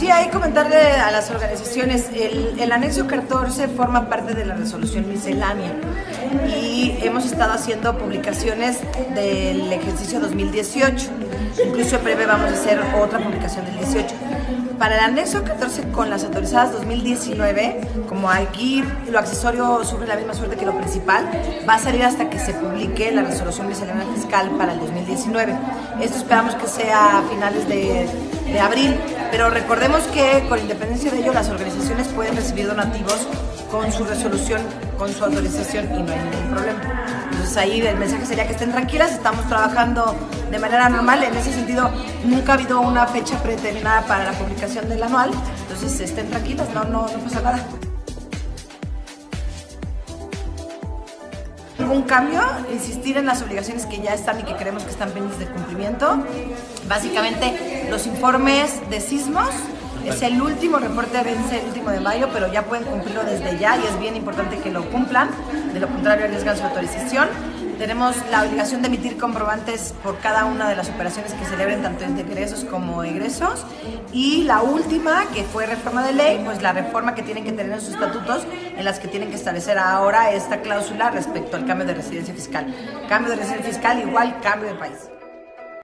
Sí, ahí comentarle a las organizaciones, el, anexo 14 forma parte de la resolución miscelánea y hemos estado haciendo publicaciones del ejercicio 2018, incluso en breve vamos a hacer otra publicación del 18. Para el anexo 14 con las autorizadas 2019, como aquí lo accesorio sufre la misma suerte que lo principal, va a salir hasta que se publique la resolución miscelánea fiscal para el 2019. Esto esperamos que sea a finales de abril, pero recordemos que con independencia de ello las organizaciones pueden recibir donativos con su resolución, con su autorización y no hay ningún problema. Entonces ahí el mensaje sería que estén tranquilas, estamos trabajando de manera normal, en ese sentido nunca ha habido una fecha predeterminada para la publicación del anual, entonces estén tranquilas, no, no, no pasa nada. Ningún cambio, insistir en las obligaciones que ya están y que creemos que están pendientes de cumplimiento. Básicamente, los informes de sismos, es el último reporte, vence el último de mayo, pero ya pueden cumplirlo desde ya y es bien importante que lo cumplan. De lo contrario, arriesgan su autorización. Tenemos la obligación de emitir comprobantes por cada una de las operaciones que celebren, tanto de ingresos como egresos. Y la última, que fue reforma de ley, pues la reforma que tienen que tener en sus estatutos, en las que tienen que establecer ahora esta cláusula respecto al cambio de residencia fiscal. Cambio de residencia fiscal igual cambio de país.